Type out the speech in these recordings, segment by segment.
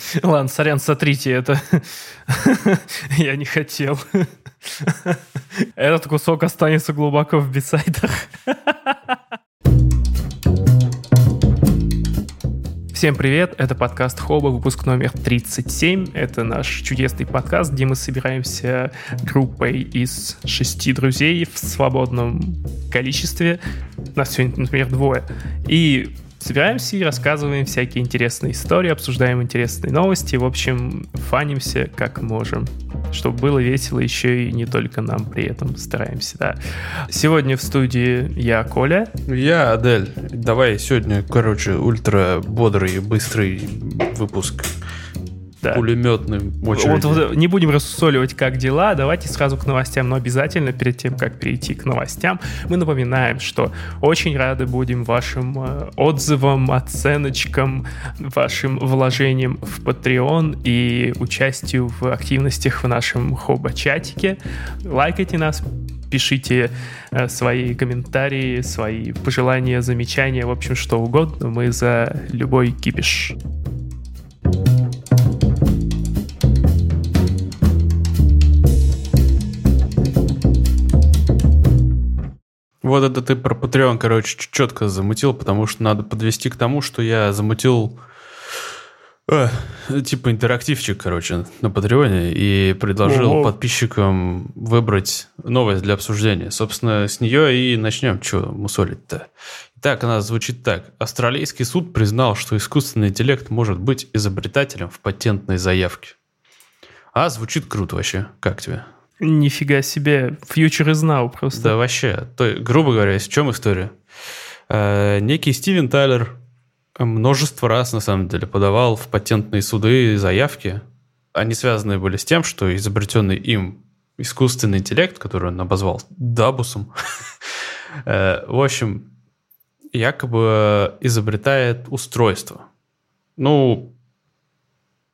Ладно, сорян, сотрите это. Я не хотел. Этот кусок останется глубоко в бисайдах. Всем привет, это подкаст Хоба, выпуск номер 37. Это наш чудесный подкаст, где мы собираемся группой из шести друзей в свободном количестве. Нас сегодня, например, двое. И собираемся и рассказываем всякие интересные истории, обсуждаем интересные новости, в общем, фанимся как можем, чтобы было весело еще и не только нам при этом стараемся, да. Сегодня в студии я, Коля. Я, Адель. Давай сегодня, короче, ультра бодрый, быстрый выпуск да. пулеметным очереди. Вот, вот не будем рассусоливать, как дела, давайте сразу к новостям, но обязательно перед тем, как перейти к новостям, мы напоминаем, что очень рады будем вашим э, отзывам, оценочкам, вашим вложениям в Patreon и участию в активностях в нашем хоба-чатике. Лайкайте нас, пишите э, свои комментарии, свои пожелания, замечания, в общем, что угодно. Мы за любой кипиш. Вот это ты про Patreon, короче, четко замутил, потому что надо подвести к тому, что я замутил э, типа интерактивчик, короче, на Патреоне и предложил Ого. подписчикам выбрать новость для обсуждения. Собственно, с нее и начнем. Что мусолить-то? Итак, она звучит так. Австралийский суд признал, что искусственный интеллект может быть изобретателем в патентной заявке. А, звучит круто вообще. Как тебе? Нифига себе, future is now просто. Да, вообще. То, грубо говоря, в чем история? Э, некий Стивен Тайлер множество раз, на самом деле, подавал в патентные суды заявки. Они связаны были с тем, что изобретенный им искусственный интеллект, который он обозвал Дабусом, э, в общем, якобы изобретает устройство. Ну,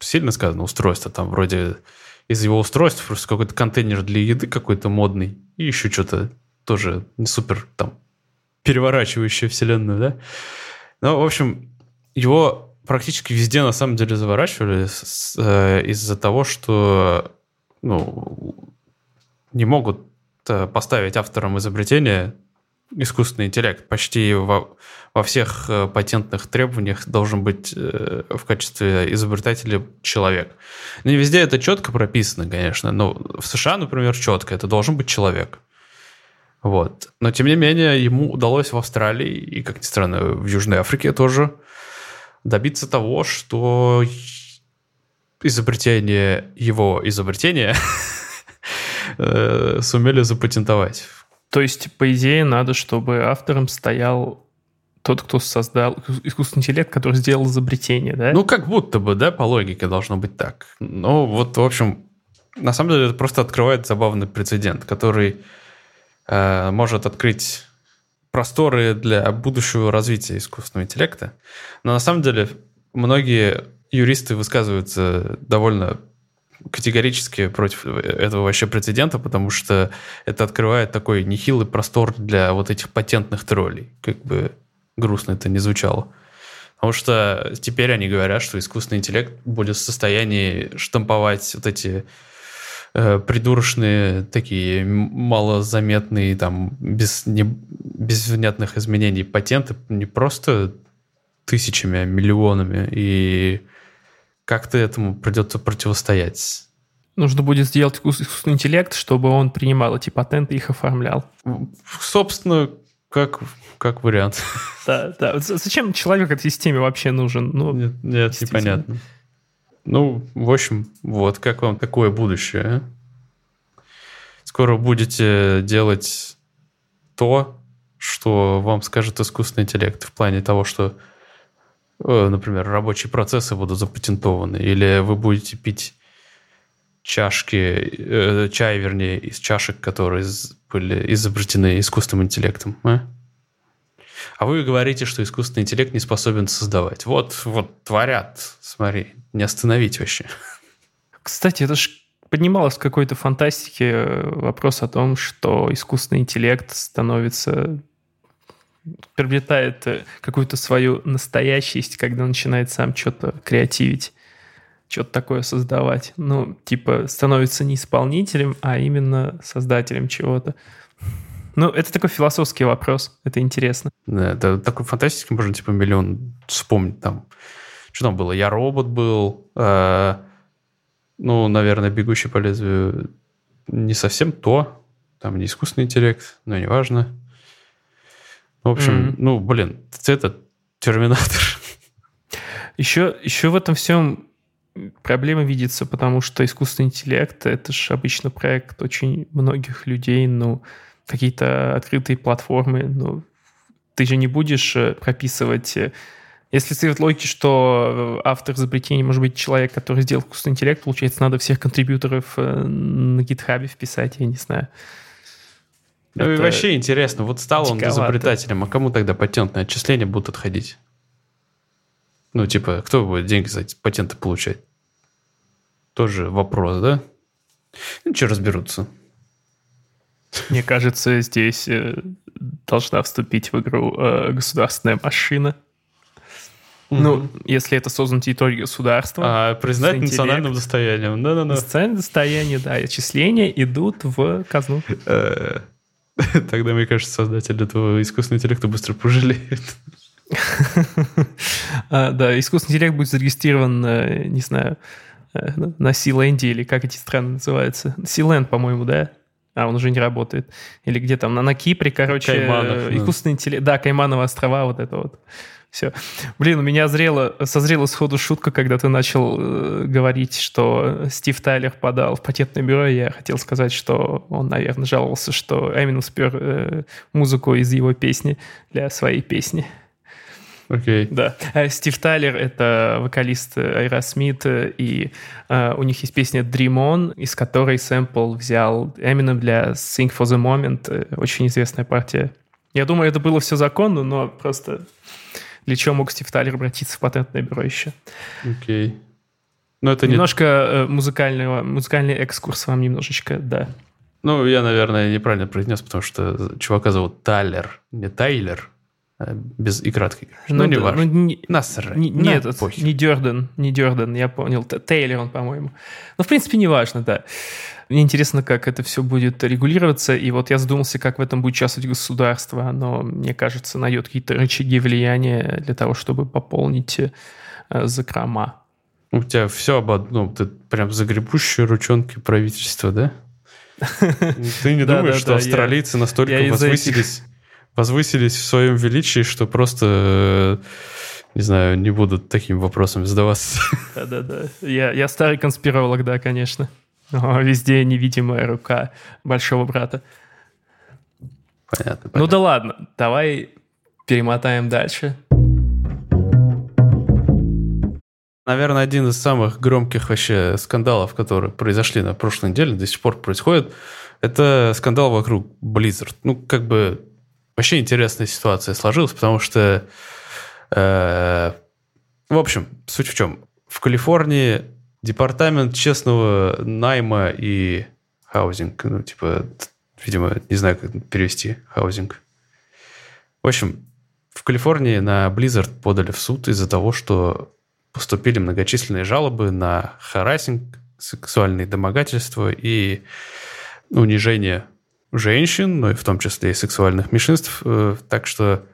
сильно сказано устройство, там вроде из его устройств просто какой-то контейнер для еды какой-то модный и еще что-то тоже не супер там переворачивающее вселенную, да? Ну, в общем, его практически везде на самом деле заворачивали э, из-за того, что ну, не могут э, поставить авторам изобретения искусственный интеллект. Почти во, во всех э, патентных требованиях должен быть э, в качестве изобретателя человек. Не везде это четко прописано, конечно, но в США, например, четко, это должен быть человек. Вот. Но, тем не менее, ему удалось в Австралии и, как ни странно, в Южной Африке тоже добиться того, что изобретение, его изобретения э, сумели запатентовать. То есть, по идее, надо, чтобы автором стоял тот, кто создал искусственный интеллект, который сделал изобретение, да? Ну, как будто бы, да, по логике должно быть так. Ну, вот, в общем, на самом деле это просто открывает забавный прецедент, который э, может открыть просторы для будущего развития искусственного интеллекта. Но на самом деле многие юристы высказываются довольно категорически против этого вообще прецедента, потому что это открывает такой нехилый простор для вот этих патентных троллей. Как бы грустно это не звучало. Потому что теперь они говорят, что искусственный интеллект будет в состоянии штамповать вот эти э, придурочные, такие малозаметные, там, без, не, без внятных изменений патенты не просто тысячами, а миллионами. И как-то этому придется противостоять. Нужно будет сделать искусственный интеллект, чтобы он принимал эти патенты и их оформлял. Собственно, как, как вариант. Да, да. Зачем человек этой системе вообще нужен? Ну, нет, нет непонятно. Ну, в общем, вот, как вам такое будущее? А? Скоро будете делать то, что вам скажет искусственный интеллект в плане того, что например, рабочие процессы будут запатентованы, или вы будете пить чашки, э, чай, вернее, из чашек, которые были изобретены искусственным интеллектом. А? а вы говорите, что искусственный интеллект не способен создавать. Вот, вот творят, смотри, не остановить вообще. Кстати, это же поднималось в какой-то фантастике э, вопрос о том, что искусственный интеллект становится приобретает э, какую-то свою настоящесть, когда начинает сам что-то креативить. что-то такое создавать. Ну, типа, становится не исполнителем, а именно создателем чего-то. Ну, это такой философский вопрос, это интересно. Да, это такой фантастический, можно типа миллион вспомнить там. Что там было? Я робот был. Э, ну, наверное, бегущий по лезвию не совсем то. Там не искусственный интеллект, но неважно. В общем, mm-hmm. ну, блин, это Терминатор. Еще, еще в этом всем проблема видится, потому что искусственный интеллект — это же обычно проект очень многих людей, ну, какие-то открытые платформы, ну, ты же не будешь э, прописывать... Э, если следует логике, что э, автор изобретения может быть человек, который сделал искусственный интеллект, получается, надо всех контрибьюторов на гитхабе вписать, я не знаю. Ну это и вообще интересно, вот стал он изобретателем, а кому тогда патентные отчисления будут отходить? Ну, типа, кто будет деньги за эти патенты получать? Тоже вопрос, да? Ну, что разберутся. Мне кажется, здесь э, должна вступить в игру э, государственная машина. Mm-hmm. Ну, если это создан территорией государства. А, признать национальным достоянием. Да-да-да. Национальное достояние, да. Отчисления идут в казну. Э, тогда, мне кажется, создатель этого искусственного интеллекта быстро пожалеет. А, да, искусственный интеллект будет зарегистрирован, не знаю, на Силенде или как эти страны называются. Силенд, по-моему, да? а он уже не работает. Или где там, на, на Кипре, короче, Кайманов, искусственный интеллект. Да, Каймановы острова, вот это вот. Все. Блин, у меня зрела, созрела сходу шутка, когда ты начал э, говорить, что Стив Тайлер подал в патентное бюро. Я хотел сказать, что он, наверное, жаловался, что Эминем спер э, музыку из его песни для своей песни. Окей. Okay. Да. А Стив Тайлер — это вокалист Aerosmith, и uh, у них есть песня Dream On, из которой сэмпл взял Eminem для Sing for the Moment, очень известная партия. Я думаю, это было все законно, но просто для чего мог Стив Тайлер обратиться в патентное бюро еще? Окей. Okay. Но это немножко не... музыкального, музыкальный экскурс вам немножечко, да. Ну, я, наверное, неправильно произнес, потому что чувака зовут Тайлер, не Тайлер. Э, без и краткой. Ну, ну не да, важно. Ну, не, Насрать. Не, нет, похер. не Дёрден, не Дёрден, я понял. Тейлор он, по-моему. Ну, в принципе, не важно, да. Мне интересно, как это все будет регулироваться, и вот я задумался, как в этом будет участвовать государство. Оно, мне кажется, найдет какие-то рычаги влияния для того, чтобы пополнить э, закрома. У тебя все об одном. Ты прям загребущие ручонки правительства, да? Ты не думаешь, что австралийцы настолько возвысились возвысились в своем величии, что просто, не знаю, не будут такими вопросами задаваться. Да-да-да. Я, я старый конспиролог, да, конечно. Везде невидимая рука большого брата. Понятно, понятно. Ну да ладно, давай перемотаем дальше. Наверное, один из самых громких вообще скандалов, которые произошли на прошлой неделе, до сих пор происходит, это скандал вокруг Blizzard. Ну, как бы Вообще интересная ситуация сложилась, потому что, э, в общем, суть в чем? В Калифорнии департамент честного найма и housing, ну, типа, видимо, не знаю, как перевести housing. В общем, в Калифорнии на Blizzard подали в суд из-за того, что поступили многочисленные жалобы на харасинг, сексуальные домогательства и унижение женщин, ну и в том числе и сексуальных меньшинств. Э, так что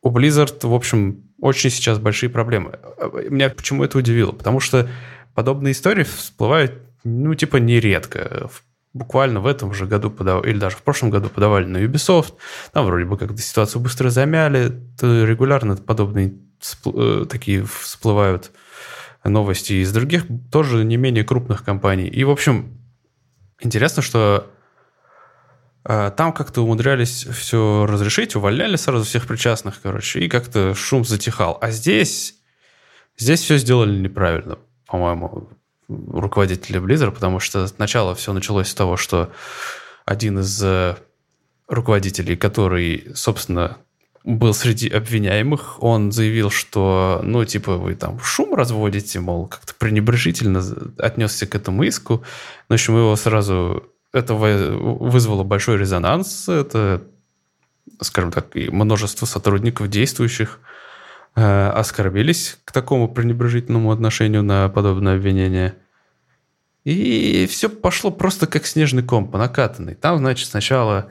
у Blizzard, в общем, очень сейчас большие проблемы. Меня почему это удивило? Потому что подобные истории всплывают, ну, типа, нередко. Буквально в этом же году подавали, или даже в прошлом году подавали на Ubisoft. Там вроде бы как-то ситуацию быстро замяли. Регулярно подобные э, такие всплывают новости из других, тоже не менее крупных компаний. И, в общем, интересно, что там как-то умудрялись все разрешить, увольняли сразу всех причастных, короче, и как-то шум затихал. А здесь, здесь все сделали неправильно, по-моему, руководители Blizzard, потому что сначала все началось с того, что один из э, руководителей, который, собственно, был среди обвиняемых, он заявил, что, ну, типа, вы там шум разводите, мол, как-то пренебрежительно отнесся к этому иску. В общем, его сразу это вызвало большой резонанс. Это, скажем так, и множество сотрудников действующих э, оскорбились к такому пренебрежительному отношению на подобное обвинение. И все пошло просто как снежный ком по накатанной. Там, значит, сначала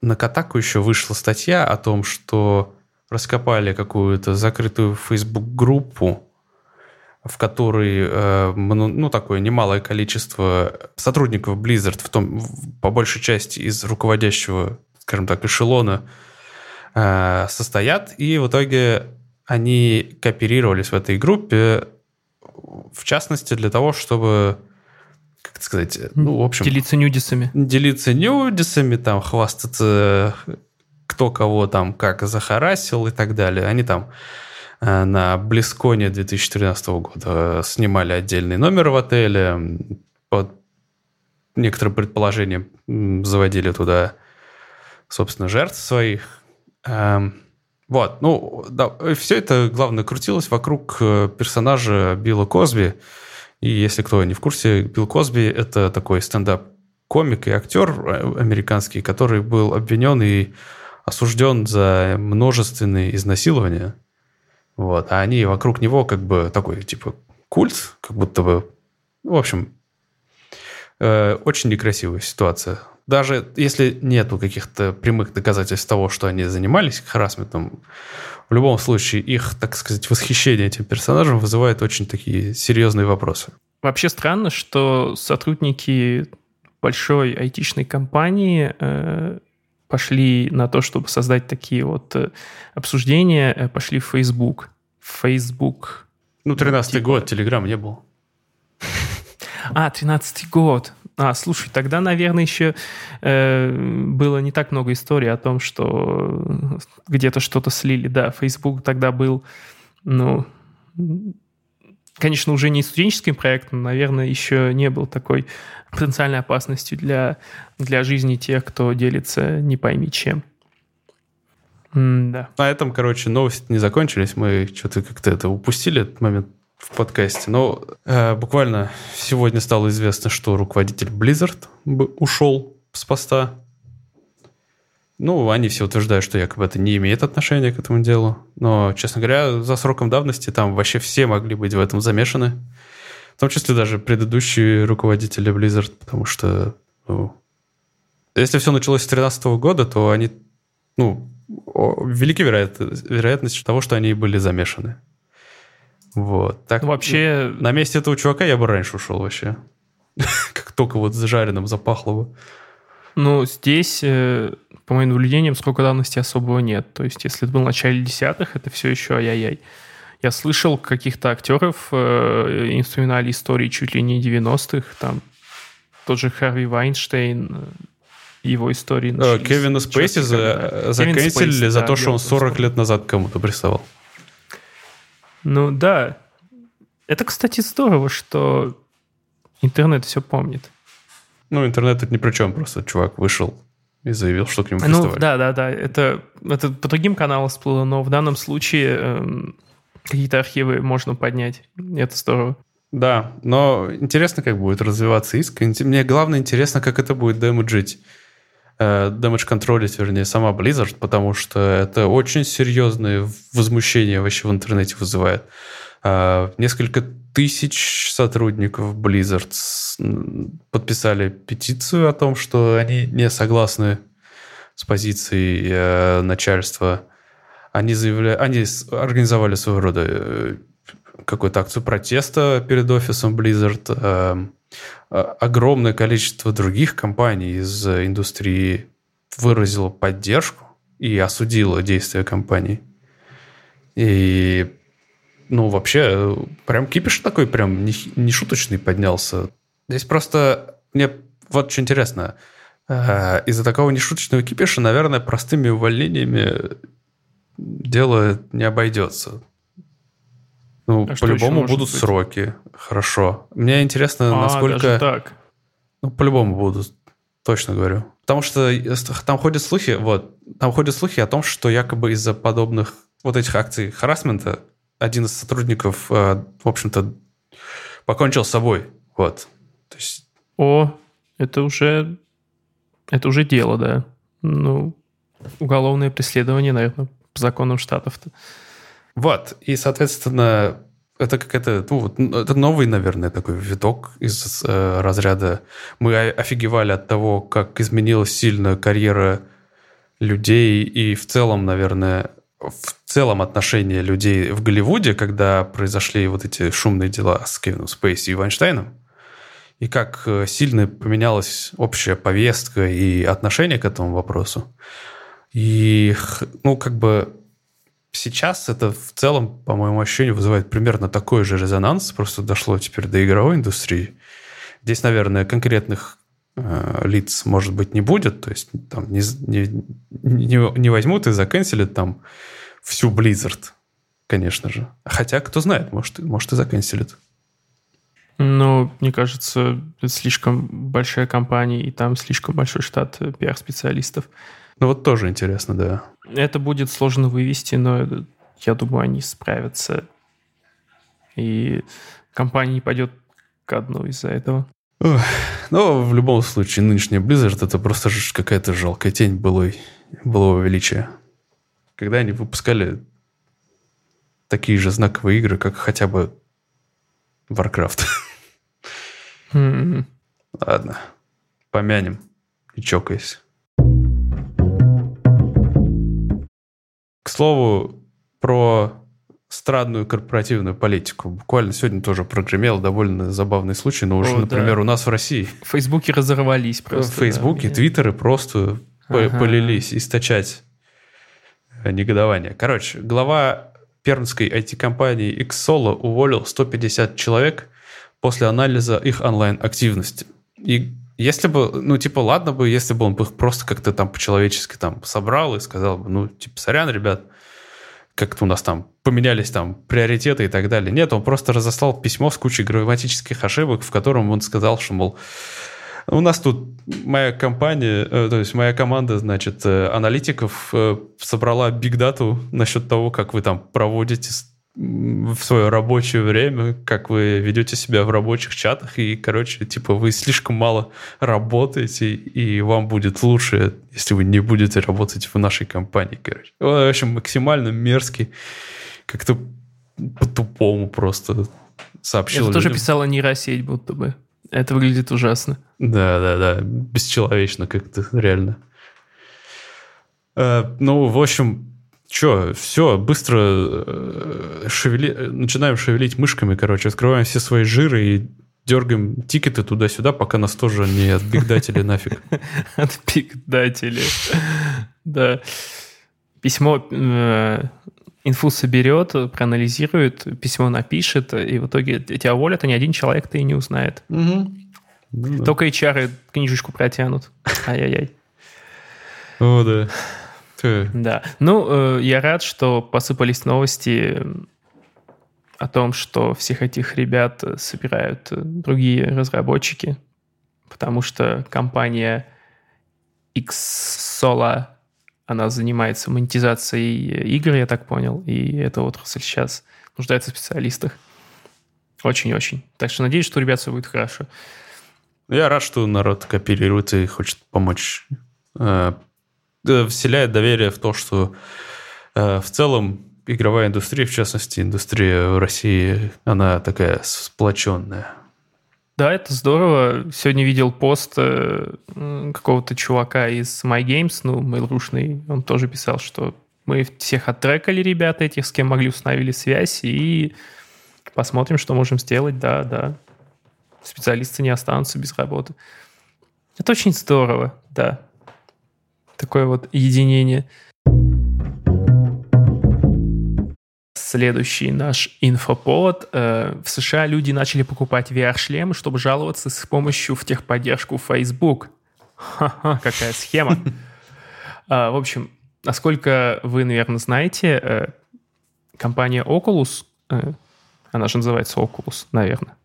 на Катаку еще вышла статья о том, что раскопали какую-то закрытую Facebook-группу, в которой э, ну, такое немалое количество сотрудников Blizzard, в том, по большей части из руководящего, скажем так, эшелона, э, состоят. И в итоге они кооперировались в этой группе, в частности, для того, чтобы как сказать, ну, в общем... Делиться нюдисами. Делиться нюдисами, там, хвастаться, кто кого там как захарасил и так далее. Они там на Близконе 2013 года снимали отдельный номер в отеле, под некоторым предположением заводили туда, собственно, жертв своих. Эм, вот, ну, да, все это, главное, крутилось вокруг э, персонажа Билла Козби, и если кто не в курсе, Билл Косби – это такой стендап-комик и актер э, американский, который был обвинен и осужден за множественные изнасилования. Вот. А они вокруг него как бы такой, типа, культ, как будто бы... В общем, э, очень некрасивая ситуация. Даже если нету каких-то прямых доказательств того, что они занимались харасментом, в любом случае их, так сказать, восхищение этим персонажем вызывает очень такие серьезные вопросы. Вообще странно, что сотрудники большой айтишной компании э, пошли на то, чтобы создать такие вот э, обсуждения, э, пошли в Facebook. Facebook. Ну, 13-й типа... год, Телеграм не был. А, 13-й год. А, слушай, тогда, наверное, еще э, было не так много историй о том, что где-то что-то слили. Да, Facebook тогда был, ну, конечно, уже не студенческим проектом, наверное, еще не был такой потенциальной опасностью для, для жизни тех, кто делится не пойми чем. М да. На этом, короче, новости не закончились. Мы что-то как-то это упустили, этот момент в подкасте. Но э, буквально сегодня стало известно, что руководитель Blizzard ушел с поста. Ну, они все утверждают, что якобы это не имеет отношения к этому делу. Но, честно говоря, за сроком давности там вообще все могли быть в этом замешаны. В том числе даже предыдущие руководители Blizzard, потому что, ну, если все началось с 2013 года, то они, ну, велики вероятность, вероятность того, что они были замешаны. Вот. Так, вообще... На месте этого чувака я бы раньше ушел вообще. Как только вот зажаренным запахло бы. Ну, здесь, э, по моим наблюдениям, сколько давности особого нет. То есть, если это было в начале десятых, это все еще ай-яй-яй. Я слышал каких-то актеров, э, вспоминали истории чуть ли не 90-х, там тот же Харви Вайнштейн, э, его истории. Кевина Спейси за, заканчивали за да, то, что он 40 лет назад кому-то приставал. Ну да. Это, кстати, здорово, что интернет все помнит. Ну, интернет тут ни при чем, просто чувак вышел и заявил, что к нему приставали. Ну, да, да, да. Это, это по другим каналам всплыло, но в данном случае эм, какие-то архивы можно поднять. Это здорово. Да, но интересно, как будет развиваться иск. Мне главное интересно, как это будет дэмэджить э, damage контролить, вернее, сама Blizzard, потому что это очень серьезное возмущение вообще в интернете вызывает. Э, несколько тысяч сотрудников Blizzard подписали петицию о том, что они не согласны с позицией э, начальства. Они, заявляли, они организовали своего рода э, какую-то акцию протеста перед офисом Blizzard. Э, огромное количество других компаний из индустрии выразило поддержку и осудило действия компаний. И, ну, вообще, прям кипиш такой прям не, не шуточный поднялся. Здесь просто мне вот что интересно. Э, из-за такого нешуточного кипиша, наверное, простыми увольнениями дело не обойдется. Ну, а по-любому будут быть? сроки. Хорошо. Мне интересно, а, насколько... Так? Ну, по-любому будут. Точно говорю. Потому что там ходят слухи, вот, там ходят слухи о том, что якобы из-за подобных вот этих акций харасмента один из сотрудников, э, в общем-то, покончил с собой. Вот. То есть... О, это уже... Это уже дело, да. Ну, уголовное преследование, наверное, по законам штатов-то. Вот, и, соответственно, это какая-то, ну, вот, это новый, наверное, такой виток из э, разряда. Мы офигевали от того, как изменилась сильно карьера людей и в целом, наверное, в целом отношение людей в Голливуде, когда произошли вот эти шумные дела с Кевином Спейси и Вайнштейном, и как э, сильно поменялась общая повестка и отношение к этому вопросу. И, ну, как бы сейчас это в целом, по моему ощущению, вызывает примерно такой же резонанс, просто дошло теперь до игровой индустрии. Здесь, наверное, конкретных э, лиц, может быть, не будет, то есть там не, не, не, не возьмут и заканчивают там всю Blizzard, конечно же. Хотя, кто знает, может, может и заканчивают. Ну, мне кажется, это слишком большая компания, и там слишком большой штат э, пиар-специалистов. Ну вот тоже интересно, да. Это будет сложно вывести, но я думаю, они справятся. И компания не пойдет к дну из-за этого. Ох, ну, в любом случае, нынешняя Blizzard это просто какая-то жалкая тень былой, былого величия. Когда они выпускали такие же знаковые игры, как хотя бы Warcraft. Mm-hmm. Ладно, помянем и чокаясь. К слову, про странную корпоративную политику. Буквально сегодня тоже прогремел довольно забавный случай, но уже, О, например, да. у нас в России. В Фейсбуке разорвались просто. В Фейсбуке, да, Твиттеры просто ага. полились источать негодование. Короче, глава пермской IT-компании Xsolo уволил 150 человек после анализа их онлайн-активности. И если бы, ну, типа, ладно бы, если бы он бы их просто как-то там по-человечески там собрал и сказал бы, ну, типа, сорян, ребят, как-то у нас там поменялись там приоритеты и так далее. Нет, он просто разослал письмо с кучей грамматических ошибок, в котором он сказал, что, мол, у нас тут моя компания, э, то есть моя команда, значит, э, аналитиков э, собрала бигдату насчет того, как вы там проводите в свое рабочее время, как вы ведете себя в рабочих чатах, и, короче, типа, вы слишком мало работаете, и вам будет лучше, если вы не будете работать в нашей компании, короче. В общем, максимально мерзкий, как-то по-тупому просто сообщил. Это тоже писала нейросеть будто бы. Это выглядит ужасно. Да, да, да. Бесчеловечно как-то, реально. Э, ну, в общем, Че, все, быстро э, шевели... начинаем шевелить мышками, короче, открываем все свои жиры и дергаем тикеты туда-сюда, пока нас тоже не отбигдатели нафиг. Отбигдатели. Да. Письмо э, инфу соберет, проанализирует, письмо напишет, и в итоге тебя уволят, а ни один человек-то и не узнает. Только HR книжечку протянут. Ай-яй-яй. О, да. Да. Ну, э, я рад, что посыпались новости о том, что всех этих ребят собирают другие разработчики, потому что компания Xsola, она занимается монетизацией игр, я так понял, и эта отрасль сейчас нуждается в специалистах. Очень-очень. Так что надеюсь, что у ребят все будет хорошо. Я рад, что народ кооперирует и хочет помочь э, вселяет доверие в то, что э, в целом игровая индустрия, в частности, индустрия в России, она такая сплоченная. Да, это здорово. Сегодня видел пост э, какого-то чувака из My Games, ну, мейлрушный, он тоже писал, что мы всех оттрекали, ребята этих, с кем могли, установили связь, и посмотрим, что можем сделать, да, да. Специалисты не останутся без работы. Это очень здорово, да такое вот единение. Следующий наш инфоповод. Э, в США люди начали покупать VR-шлемы, чтобы жаловаться с помощью в техподдержку Facebook. Ха-ха, какая схема. А, в общем, насколько вы, наверное, знаете, э, компания Oculus, э, она же называется Oculus, наверное.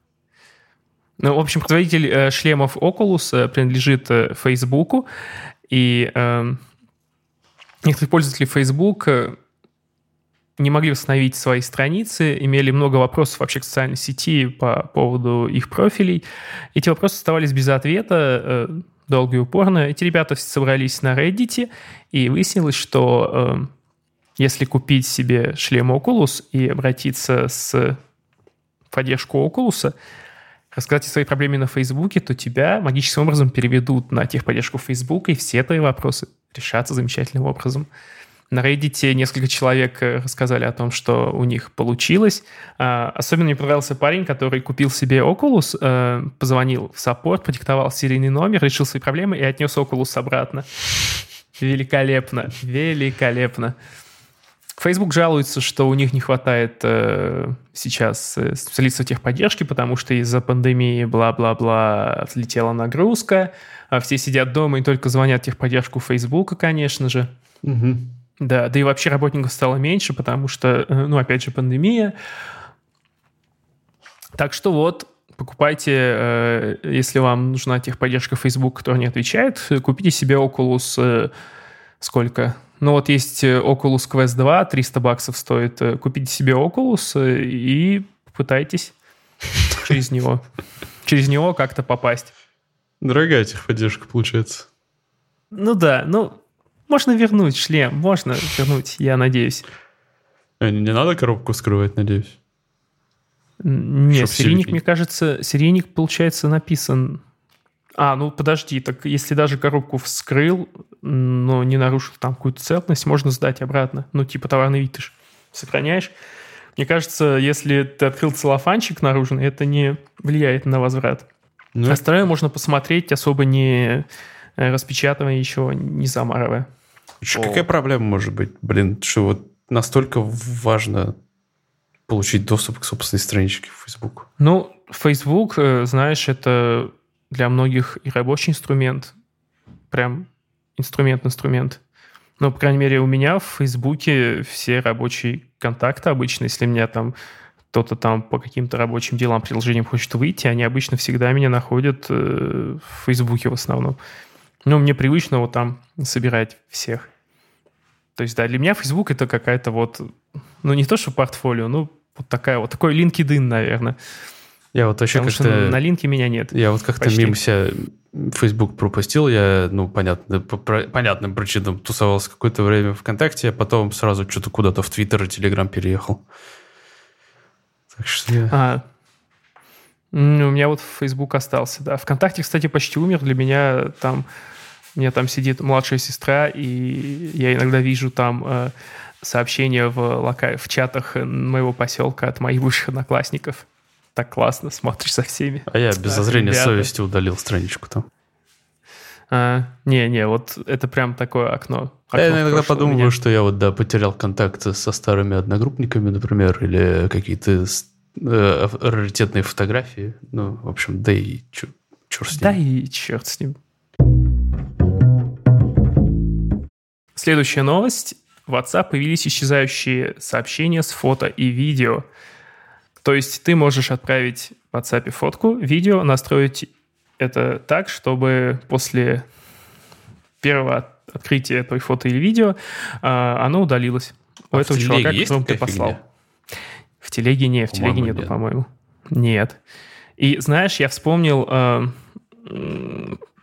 Ну, в общем, производитель шлемов Oculus принадлежит Facebook, и э, некоторые пользователи Facebook э, не могли восстановить свои страницы, имели много вопросов вообще к социальной сети по поводу их профилей. Эти вопросы оставались без ответа э, долго и упорно. Эти ребята собрались на Reddit, и выяснилось, что э, если купить себе шлем Oculus и обратиться с поддержку Oculus, рассказать о своей проблеме на Фейсбуке, то тебя магическим образом переведут на техподдержку Фейсбука, и все твои вопросы решатся замечательным образом. На Reddit несколько человек э, рассказали о том, что у них получилось. А, особенно мне понравился парень, который купил себе Oculus, э, позвонил в саппорт, продиктовал серийный номер, решил свои проблемы и отнес Oculus обратно. Великолепно, великолепно. Facebook жалуется, что у них не хватает э, сейчас э, специалистов техподдержки, потому что из-за пандемии бла-бла-бла взлетела нагрузка, а все сидят дома и только звонят техподдержку Facebook, конечно же. Угу. Да, да и вообще работников стало меньше, потому что, э, ну, опять же, пандемия. Так что вот, покупайте, э, если вам нужна техподдержка Facebook, которая не отвечает, купите себе Oculus э, сколько? Ну вот есть Oculus Quest 2, 300 баксов стоит. Купите себе Oculus и попытайтесь через него. Через него как-то попасть. Дорогая техподдержка получается. Ну да, ну можно вернуть шлем, можно вернуть, я надеюсь. Не надо коробку скрывать, надеюсь? Нет, серийник, мне кажется, серийник, получается, написан... А, ну подожди, так если даже коробку вскрыл, но не нарушил там какую-то целостность, можно сдать обратно. Ну, типа товарный вид ты же сохраняешь. Мне кажется, если ты открыл целлофанчик наружный, это не влияет на возврат. Ну, Остальное можно посмотреть, особо не э, распечатывая еще, не замарывая. О. Какая проблема может быть, блин, что вот настолько важно получить доступ к собственной страничке в Facebook? Ну, Facebook, э, знаешь, это для многих и рабочий инструмент, прям инструмент-инструмент. Но, по крайней мере, у меня в Фейсбуке все рабочие контакты обычно, если меня там кто-то там по каким-то рабочим делам, приложениям хочет выйти, они обычно всегда меня находят э, в Фейсбуке в основном. Ну, мне привычно вот там собирать всех. То есть, да, для меня Facebook это какая-то вот, ну, не то, что портфолио, ну, вот такая вот, такой LinkedIn, наверное. Я вот вообще как-то... на линке меня нет. Я вот как-то мимо себя Facebook пропустил. Я, ну, понятно, по понятным причинам тусовался какое-то время ВКонтакте, а потом сразу что-то куда-то в Твиттер и Телеграм переехал. Так что я... А, ну, у меня вот Facebook остался, да. ВКонтакте, кстати, почти умер. Для меня там у меня там сидит младшая сестра, и я иногда вижу там э, сообщения в, лока... в чатах моего поселка от моих бывших одноклассников. Так классно, смотришь со всеми. А я без зазрения совести удалил страничку там. А, не, не, вот это прям такое окно. окно я иногда подумываю, что я вот, да, потерял контакт со старыми одногруппниками, например, или какие-то э, раритетные фотографии. Ну, в общем, да и черт с ним. Да и черт с ним. Следующая новость. В WhatsApp появились исчезающие сообщения с фото и видео. То есть ты можешь отправить в WhatsApp фотку, видео, настроить это так, чтобы после первого открытия твоей фото или видео а, оно удалилось. У а этого человека, которому ты послал. Фигня? В телеге не, в телеге нету, нет. по-моему. Нет. И знаешь, я вспомнил, э,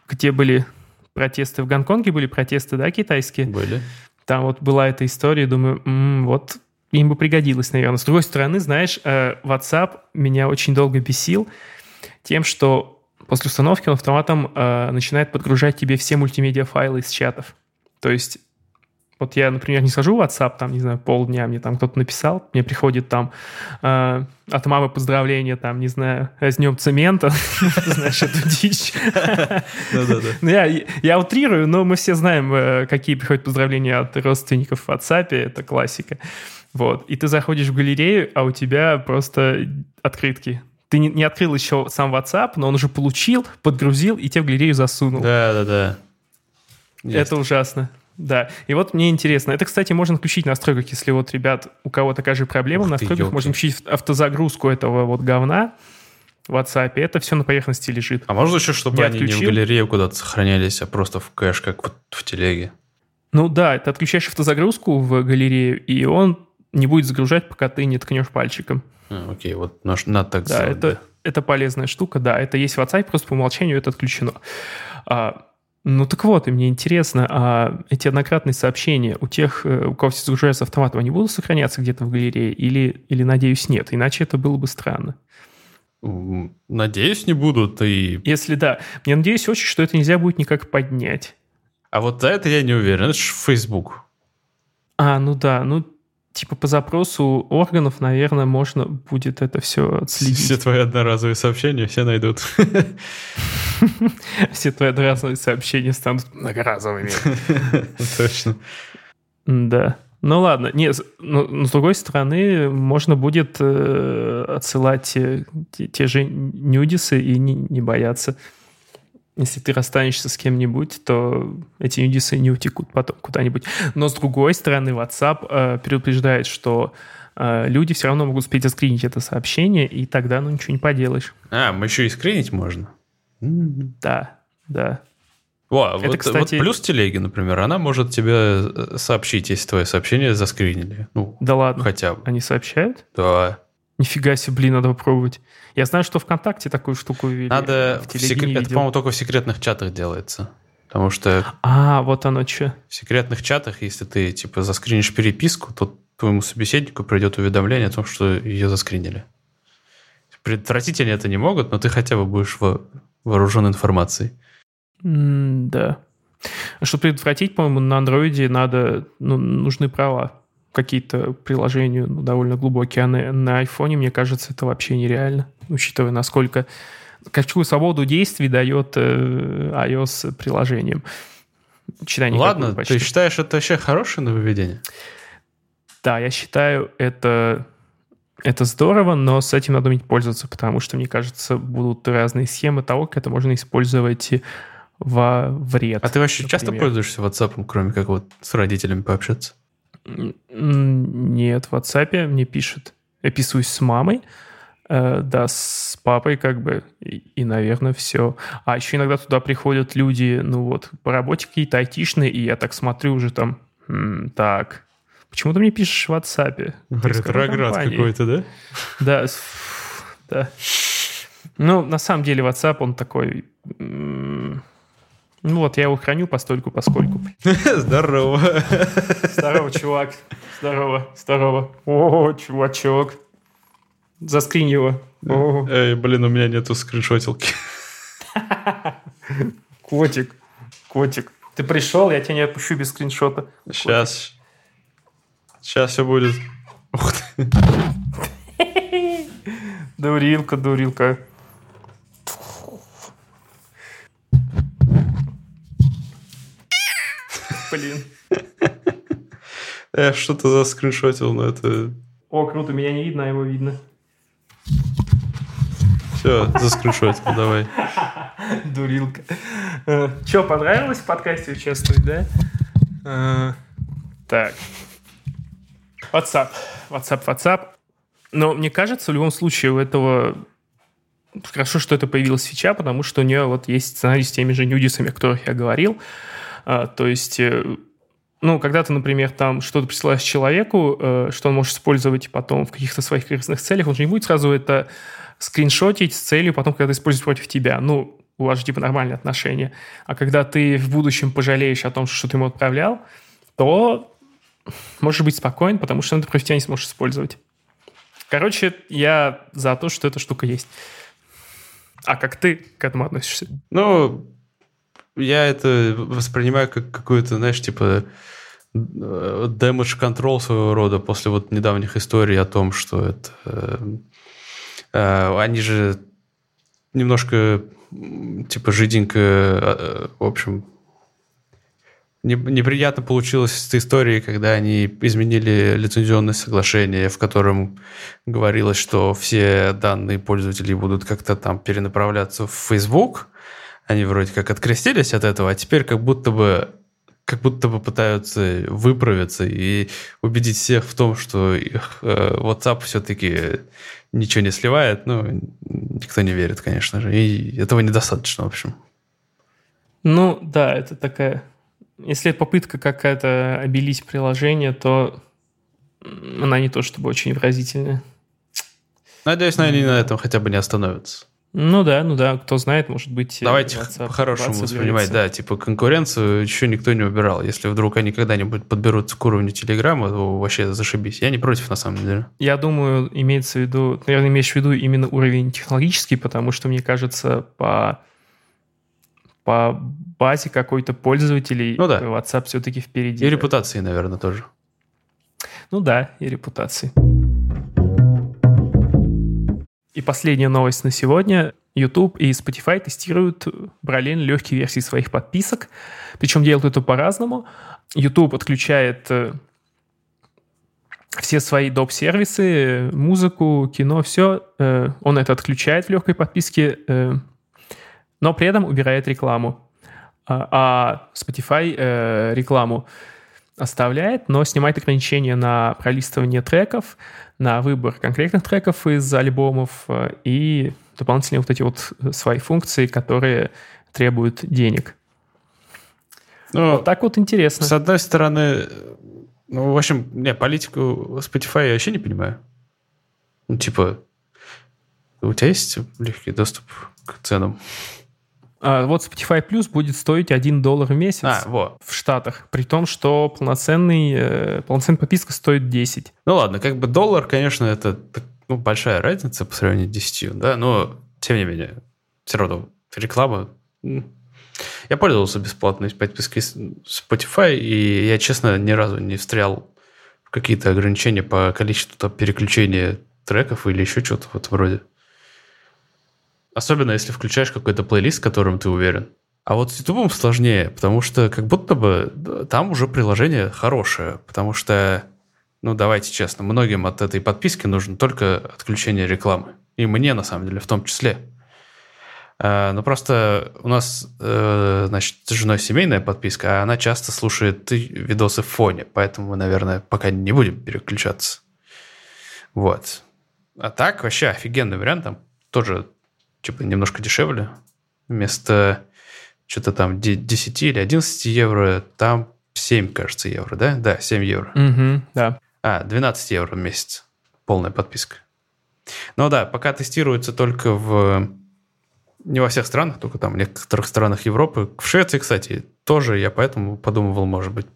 где были протесты в Гонконге были протесты, да, китайские? Были. Там вот была эта история, думаю, м-м, вот им бы пригодилось, наверное. С другой стороны, знаешь, э, WhatsApp меня очень долго бесил тем, что после установки он автоматом э, начинает подгружать тебе все мультимедиа файлы из чатов. То есть вот я, например, не сажу в WhatsApp, там, не знаю, полдня, мне там кто-то написал, мне приходит там э, от мамы поздравления, там, не знаю, с днем цемента, знаешь, эту дичь. Ну, я утрирую, но мы все знаем, э, какие приходят поздравления от родственников в WhatsApp, это классика. Вот. И ты заходишь в галерею, а у тебя просто открытки. Ты не, не открыл еще сам WhatsApp, но он уже получил, подгрузил и тебе в галерею засунул. Да-да-да. Это ужасно. Да, и вот мне интересно, это, кстати, можно включить в настройках, если вот, ребят, у кого такая же проблема, Ух в настройках ты, можно включить автозагрузку этого вот говна в WhatsApp, и это все на поверхности лежит. А можно еще, чтобы Я они отключил. не в галерее куда-то сохранялись, а просто в кэш, как вот в телеге? Ну да, ты отключаешь автозагрузку в галерею, и он не будет загружать, пока ты не ткнешь пальчиком. А, окей, вот надо так да, сделать. Это, да, это полезная штука, да, это есть в WhatsApp, просто по умолчанию это отключено. А, Ну так вот, и мне интересно, а эти однократные сообщения у тех, э, у кого все загружается автоматом, они будут сохраняться где-то в галерее или, или, надеюсь, нет? Иначе это было бы странно. Надеюсь, не будут. И... Если да. Я надеюсь очень, что это нельзя будет никак поднять. А вот за это я не уверен. Это же Facebook. А, ну да. Ну, типа по запросу органов, наверное, можно будет это все отследить. Все твои одноразовые сообщения все найдут. Все твои одноразовые сообщения станут многоразовыми. Точно. Да. Ну ладно, нет, но, но с другой стороны, можно будет э, отсылать те, те же нюдисы и не, не бояться. Если ты расстанешься с кем-нибудь, то эти нюдисы не утекут потом куда-нибудь. Но с другой стороны, WhatsApp э, предупреждает, что э, люди все равно могут успеть заскринить это сообщение, и тогда ну ничего не поделаешь. А, мы еще и скринить можно? Да, да. О, это, вот, кстати... вот плюс телеги, например, она может тебе э, сообщить, если твое сообщение заскринили. Ну, да ладно. Хотя бы. Они сообщают? Да. Нифига себе, блин, надо попробовать. Я знаю, что ВКонтакте такую штуку ввели. Надо в, в сек... Это, по-моему, только в секретных чатах делается. Потому что... А, вот оно что. В секретных чатах, если ты, типа, заскринишь переписку, то твоему собеседнику придет уведомление о том, что ее заскринили. Предотвратить они это не могут, но ты хотя бы будешь вооружен информацией. Mm, да. Чтобы предотвратить, по-моему, на андроиде надо, ну, нужны права какие-то приложения ну, довольно глубокие, а на, на айфоне, мне кажется, это вообще нереально, учитывая, насколько какую свободу действий дает э, iOS приложением. Читание Ладно, ты считаешь, это вообще хорошее нововведение? Да, я считаю, это, это здорово, но с этим надо уметь пользоваться, потому что, мне кажется, будут разные схемы того, как это можно использовать во вред. А ты вообще например. часто пользуешься WhatsApp, кроме как вот с родителями пообщаться? Нет, в WhatsApp мне пишет. Я писаюсь с мамой, э, да, с папой как бы, и, и, наверное, все. А еще иногда туда приходят люди, ну вот, по работе какие-то айтишные, и я так смотрю уже там, м, так, почему ты мне пишешь в WhatsApp? Ретроград какой-то, да? Да, да. Ну, на самом деле WhatsApp, он такой... Ну вот, я его храню постольку, поскольку. Здорово. Здорово, чувак. Здорово, здорово. О, чувачок. Заскринь его. О. Эй, блин, у меня нету скриншотилки. Котик, котик. Ты пришел, я тебя не отпущу без скриншота. Сейчас. Сейчас все будет. Ух ты. Дурилка, дурилка. Блин. Я что-то заскриншотил, но это... О, круто, меня не видно, а его видно. Все, заскриншотил, давай. Дурилка. Э, Че, понравилось в подкасте участвовать, да? Э, так. WhatsApp. WhatsApp, WhatsApp. Но мне кажется, в любом случае у этого хорошо, что это появилась фича, потому что у нее вот есть сценарий с теми же нюдисами, о которых я говорил. А, то есть, э, ну, когда ты, например, там что-то присылаешь человеку, э, что он может использовать потом в каких-то своих корыстных целях, он же не будет сразу это скриншотить с целью потом, когда это использует против тебя. Ну, у вас же типа нормальные отношения. А когда ты в будущем пожалеешь о том, что ты ему отправлял, то можешь быть спокоен, потому что он это против тебя не сможешь использовать. Короче, я за то, что эта штука есть. А как ты к этому относишься? Ну, я это воспринимаю как какую-то, знаешь, типа damage control своего рода после вот недавних историй о том, что это... Э, э, они же немножко типа жиденько, э, в общем, неприятно получилось с этой историей, когда они изменили лицензионное соглашение, в котором говорилось, что все данные пользователей будут как-то там перенаправляться в Facebook, они вроде как открестились от этого, а теперь как будто бы как будто бы пытаются выправиться и убедить всех в том, что их э, WhatsApp все-таки ничего не сливает. Ну, никто не верит, конечно же. И этого недостаточно, в общем. Ну, да, это такая... Если попытка какая-то обелить приложение, то она не то чтобы очень выразительная. Надеюсь, они на этом хотя бы не остановятся. Ну да, ну да, кто знает, может быть... Э, Давайте по-хорошему воспринимать, да, типа конкуренцию еще никто не убирал. Если вдруг они когда-нибудь подберутся к уровню Телеграма, то вообще зашибись. Я не против, на самом деле. Я думаю, имеется в виду, наверное, имеешь в виду именно уровень технологический, потому что, мне кажется, по, по базе какой-то пользователей ну, да. WhatsApp все-таки впереди. И репутации, наверное, тоже. Ну да, и репутации. И последняя новость на сегодня. YouTube и Spotify тестируют параллельно легкие версии своих подписок. Причем делают это по-разному. YouTube отключает э, все свои доп-сервисы, музыку, кино, все. Э, он это отключает в легкой подписке, э, но при этом убирает рекламу. А, а Spotify рекламу оставляет, но снимает ограничения на пролистывание треков, на выбор конкретных треков из альбомов э, и дополнительные вот эти вот свои функции, которые требуют денег. Ну, вот так вот интересно. С одной стороны, ну, в общем, не, политику Spotify я вообще не понимаю. Ну, типа, у тебя есть легкий доступ к ценам? А вот Spotify Plus будет стоить 1 доллар в месяц а, во. в Штатах, при том, что полноценный, э, полноценная подписка стоит 10. Ну ладно, как бы доллар, конечно, это ну, большая разница по сравнению с 10, да, но тем не менее, все равно реклама... Я пользовался бесплатной подпиской Spotify, и я, честно, ни разу не встрял в какие-то ограничения по количеству там, переключения треков или еще что-то вот вроде. Особенно, если включаешь какой-то плейлист, которым ты уверен. А вот с YouTube сложнее, потому что как будто бы там уже приложение хорошее, потому что, ну давайте честно, многим от этой подписки нужно только отключение рекламы. И мне, на самом деле, в том числе. А, но просто у нас, э, значит, с женой семейная подписка, а она часто слушает видосы в фоне, поэтому мы, наверное, пока не будем переключаться. Вот. А так, вообще офигенный вариант. Там тоже типа немножко дешевле. Вместо что-то там 10 или 11 евро, там 7, кажется, евро, да? Да, 7 евро. Угу, да. А, 12 евро в месяц. Полная подписка. Ну да, пока тестируется только в... Не во всех странах, только там в некоторых странах Европы. В Швеции, кстати, тоже я поэтому подумывал, может быть,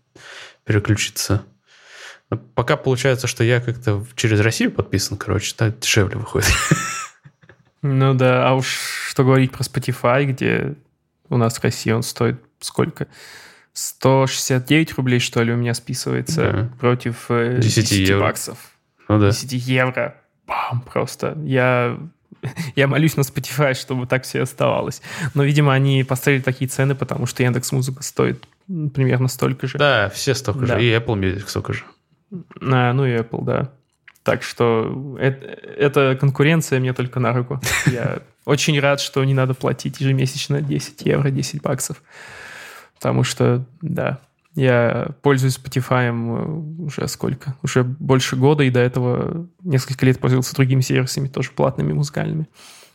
переключиться. Но пока получается, что я как-то через Россию подписан, короче, так дешевле выходит. Ну да, а уж что говорить про Spotify, где у нас в России он стоит сколько? 169 рублей, что ли, у меня списывается да. против 10, э, 10 евро. баксов. Ну да. 10 евро. Бам, просто. Я, я молюсь на Spotify, чтобы так все оставалось. Но, видимо, они поставили такие цены, потому что Яндекс Музыка стоит примерно столько же. Да, все столько да. же. И Apple Music столько же. А, ну и Apple, да. Так что это, эта конкуренция мне только на руку. Я очень рад, что не надо платить ежемесячно 10 евро, 10 баксов. Потому что, да, я пользуюсь Spotify э, уже сколько? Уже больше года, и до этого несколько лет пользовался другими сервисами, тоже платными, музыкальными.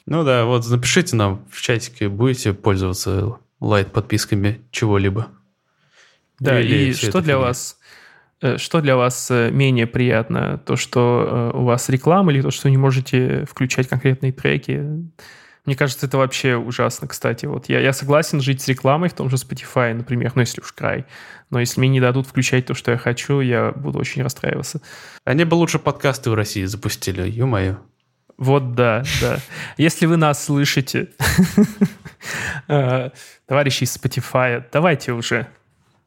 Ну да, вот напишите нам в чатике, будете пользоваться лайт-подписками чего-либо. Да, Или и что для вас Э, что для вас э, менее приятно? То, что э, у вас реклама или то, что вы не можете включать конкретные треки? Мне кажется, это вообще ужасно, кстати. Вот я, я согласен жить с рекламой в том же Spotify, например, ну, если уж край. Но если мне не дадут включать то, что я хочу, я буду очень расстраиваться. Они бы лучше подкасты в России запустили, ё-моё. Вот да, да. Если вы нас слышите, товарищи из Spotify, давайте уже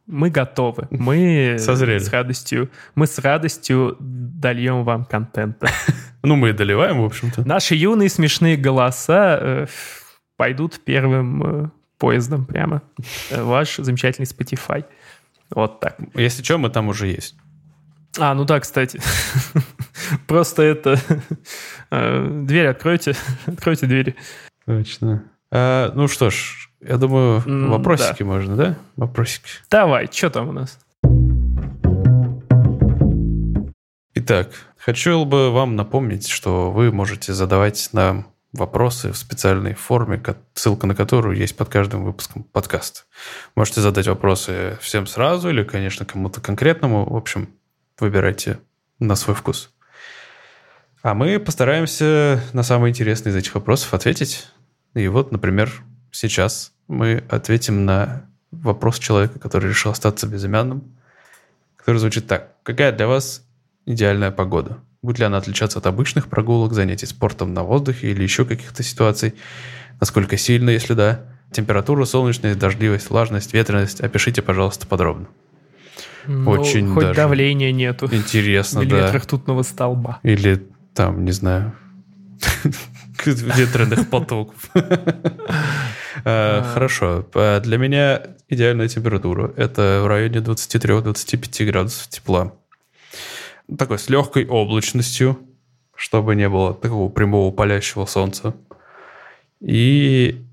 мы готовы. Мы Созрели. с радостью, мы с радостью дольем вам контента. Ну, мы и доливаем, в общем-то. Наши юные смешные голоса э, пойдут первым э, поездом прямо. Э, ваш замечательный Spotify. Вот так. Если что, мы там уже есть. А, ну да, кстати. Просто это... Дверь откройте. Откройте двери. Точно. А, ну что ж, я думаю, вопросики да. можно, да? Вопросики. Давай, что там у нас? Итак, хочу бы вам напомнить, что вы можете задавать нам вопросы в специальной форме, ссылка на которую есть под каждым выпуском подкаста. Можете задать вопросы всем сразу или, конечно, кому-то конкретному. В общем, выбирайте на свой вкус. А мы постараемся на самые интересные из этих вопросов ответить. И вот, например, сейчас мы ответим на вопрос человека, который решил остаться безымянным, который звучит так. Какая для вас идеальная погода? Будет ли она отличаться от обычных прогулок, занятий спортом на воздухе или еще каких-то ситуаций? Насколько сильно, если да? Температура, солнечность, дождливость, влажность, ветренность. Опишите, пожалуйста, подробно. Ну, Очень хоть даже давления нету. Интересно, Или да. ртутного столба. Или там, не знаю, ветреных потоков. Э, Хорошо. Э, Для меня идеальная температура. Это в районе 23-25 градусов тепла. Такой с легкой облачностью, чтобы не было такого прямого палящего солнца. И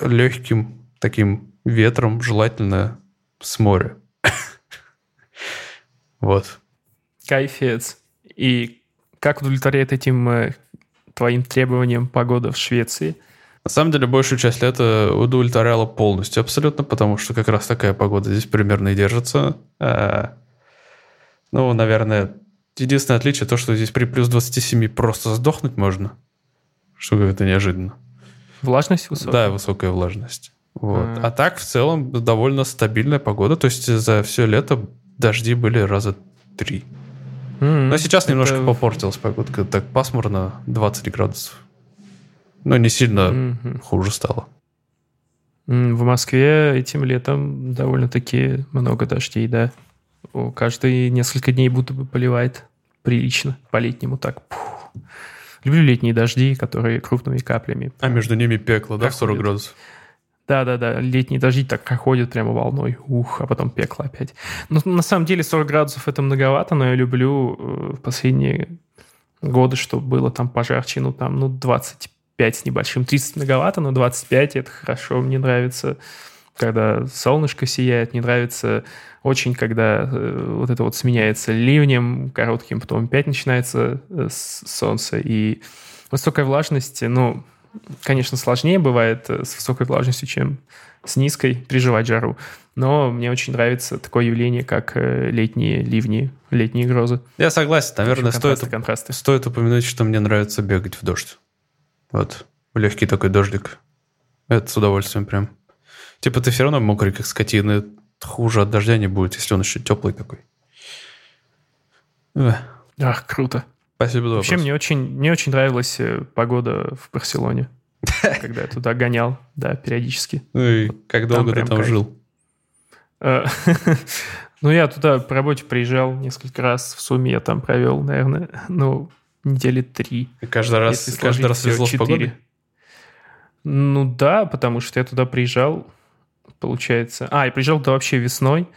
легким таким ветром, желательно с моря. Вот. Кайфец. И как удовлетворяет этим э, твоим требованиям погода в Швеции? На самом деле, большую часть лета удовлетворяла полностью абсолютно, потому что как раз такая погода здесь примерно и держится. А, Ну, наверное, единственное отличие то, что здесь при плюс 27 просто сдохнуть можно. Что это неожиданно. Влажность высокая? Да, высокая влажность. Вот. А. А так, в целом, довольно стабильная погода. То есть за все лето дожди были раза три. М, Но сейчас это немножко попортилась погодка. Так пасмурно, 20 градусов. Но не сильно мгм. хуже стало. В Москве этим летом довольно-таки много дождей, да. Каждые несколько дней будто бы поливает прилично, по-летнему так. Пух. Люблю летние дожди, которые крупными каплями. А между ними пекло, да, в 40 Проходит. градусов? Да-да-да, летние дожди так проходят прямо волной. Ух, а потом пекло опять. Ну, на самом деле 40 градусов это многовато, но я люблю э, в последние годы, чтобы было там пожарче, ну там, ну 25 с небольшим. 30 многовато, но 25 это хорошо. Мне нравится, когда солнышко сияет, мне нравится очень, когда э, вот это вот сменяется ливнем коротким, потом опять начинается э, солнце. И высокая влажность, ну, конечно, сложнее бывает э, с высокой влажностью, чем с низкой приживать жару. Но мне очень нравится такое явление, как э, летние ливни, летние грозы. Я согласен. Наверное, стоит, контрасты. стоит упомянуть, что мне нравится бегать в дождь. Вот. Легкий такой дождик. Это с удовольствием прям. Типа ты все равно мокрый, как скотина. Хуже от дождя не будет, если он еще теплый такой. Эх, Ах, круто. Спасибо за Вообще, вопрос. мне очень, мне очень нравилась э, погода в Барселоне, когда я туда гонял, да, периодически. Ну и как долго ты там жил? Э, Ну, я туда по работе приезжал несколько раз. В сумме я там провел, наверное, ну, недели три. И каждый раз, Если каждый раз везло с четыре. погодой? Ну да, потому что я туда приезжал, получается... А, я приезжал туда вообще весной,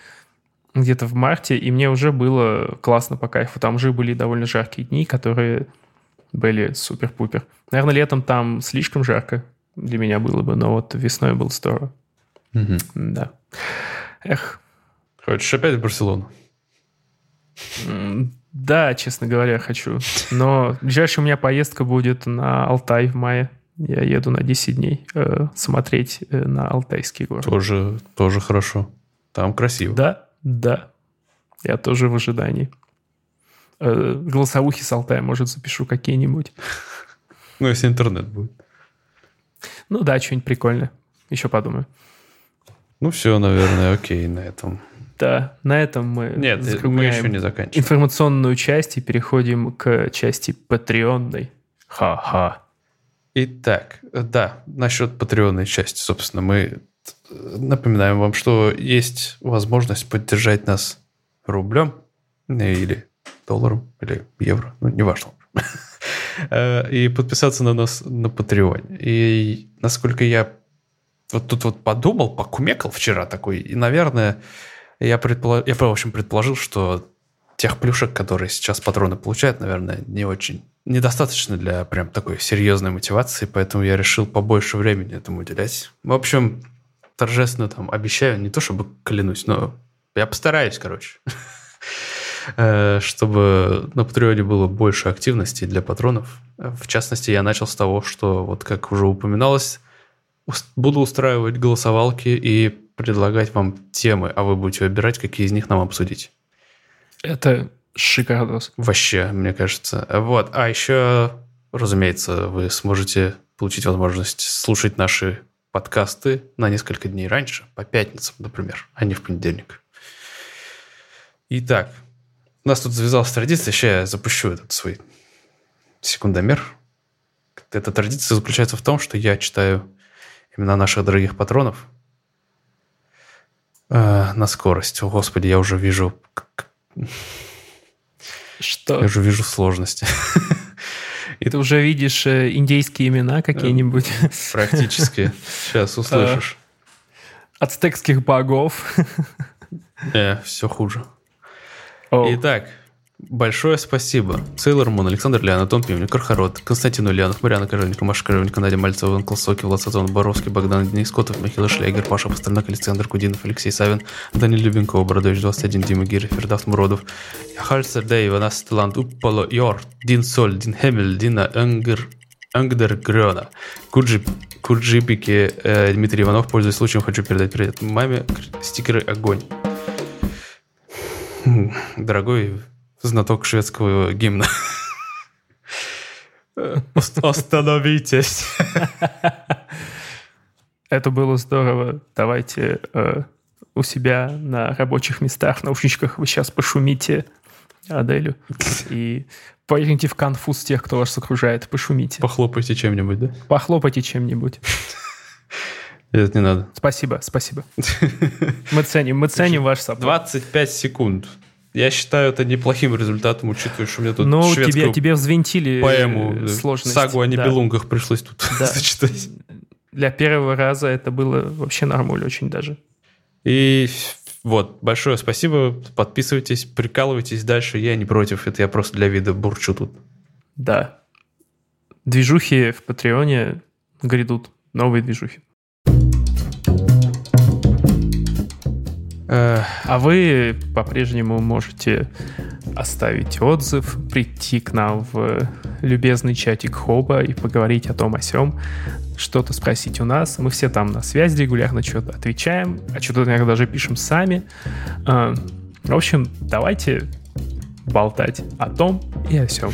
где-то в марте, и мне уже было классно по кайфу. Там уже были довольно жаркие дни, которые были супер-пупер. Наверное, летом там слишком жарко для меня было бы, но вот весной было здорово. Мгм. Да. Эх, Хочешь опять в Барселону? Да, честно говоря, хочу. Но ближайшая у меня поездка будет на Алтай в мае. Я еду на 10 дней э, смотреть э, на Алтайский город. Тоже, тоже хорошо. Там красиво. Да, да. Я тоже в ожидании. Э, голосовухи с Алтая, может, запишу какие-нибудь. Ну, если интернет будет. Ну да, что-нибудь прикольное. Еще подумаю. Ну, все, наверное, окей на этом. Да, на этом мы Нет, мы еще не заканчиваем. информационную часть и переходим к части патреонной. Ха-ха. Итак, да, насчет патреонной части, собственно, мы э, напоминаем вам, что есть возможность поддержать нас рублем э, или долларом, или евро, ну, неважно. Э, И подписаться на нас на Патреоне. И насколько я вот тут вот подумал, покумекал вчера такой, и, наверное, я, предположил, я, в общем, предположил, что тех плюшек, которые сейчас патроны получают, наверное, не очень недостаточно для прям такой серьезной мотивации, поэтому я решил побольше времени этому уделять. В общем, торжественно там обещаю, не то чтобы клянусь, но я постараюсь, короче, Э, чтобы на Патреоне было больше активности для патронов. В частности, я начал с того, что, вот как уже упоминалось, буду устраивать голосовалки и предлагать вам темы, а вы будете выбирать, какие из них нам обсудить. Это шикардос. Вообще, мне кажется. Вот. А еще, разумеется, вы сможете получить возможность слушать наши подкасты на несколько дней раньше, по пятницам, например, а не в понедельник. Итак, у нас тут завязалась традиция, сейчас я запущу этот свой секундомер. Эта традиция заключается в том, что я читаю имена наших дорогих патронов э, на скорость. О, Господи, я уже вижу... Что? Я уже вижу сложности. И ты уже видишь э, индейские имена какие-нибудь? Практически. Сейчас услышишь. Ацтекских богов. Э, все хуже. Итак, большое спасибо. Сейлор Мун, Александр Лян, Антон Пивник, Кархарот, Константин Ульянов, Марьяна Кожевникова, Маша Кожевникова, Надя Мальцева, Иван Колсоки, Влад Сазон, Боровский, Богдан Денис Котов, Михаил Шлегер, Паша Пастернак, Александр Кудинов, Алексей Савин, Данил Любенков, Бородович 21, Дима Гирь, Фердаф Муродов, Хальцер Дэй, Ванас Талант, Уппало, Йор, Дин Соль, Дин Хемель, Дина Энгер, Энгдер Грёна, Куджи, Куджипики, э, Дмитрий Иванов, пользуясь случаем, хочу передать привет маме, стикеры огонь. Дорогой знаток шведского гимна. Остановитесь. Это было здорово. Давайте э, у себя на рабочих местах, в наушничках вы сейчас пошумите Аделю и поиграйте в конфуз тех, кто вас окружает. Пошумите. Похлопайте чем-нибудь, да? Похлопайте чем-нибудь. Это не надо. Спасибо, спасибо. Мы ценим, мы ценим ваш саппорт. 25 секунд. Я считаю это неплохим результатом, учитывая, что мне тут Ну, тебе, тебе взвинтили поэму, э, да, сложность. сагу о Да. небелунгах пришлось тут Да. зачитать. Для первого раза это было вообще нормально очень даже. И вот, большое спасибо. Подписывайтесь, прикалывайтесь дальше. Я не против, это я просто для вида бурчу тут. Да. Движухи в Патреоне грядут. Новые движухи. А вы по-прежнему можете оставить отзыв, прийти к нам в любезный чатик Хоба и поговорить о том о сём, что-то спросить у нас. Мы все там на связи регулярно что-то отвечаем, а что-то иногда даже пишем сами. А, В общем, давайте болтать о том и о сём.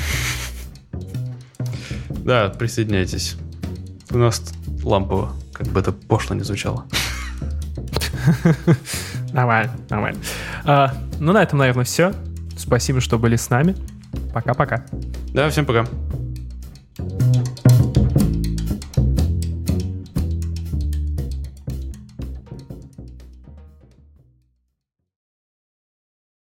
Да, присоединяйтесь. У нас лампово, как бы это пошло не звучало. Нормально, нормально. А, ну, на этом, наверное, все. Спасибо, что были с нами. Пока-пока. Да, всем пока.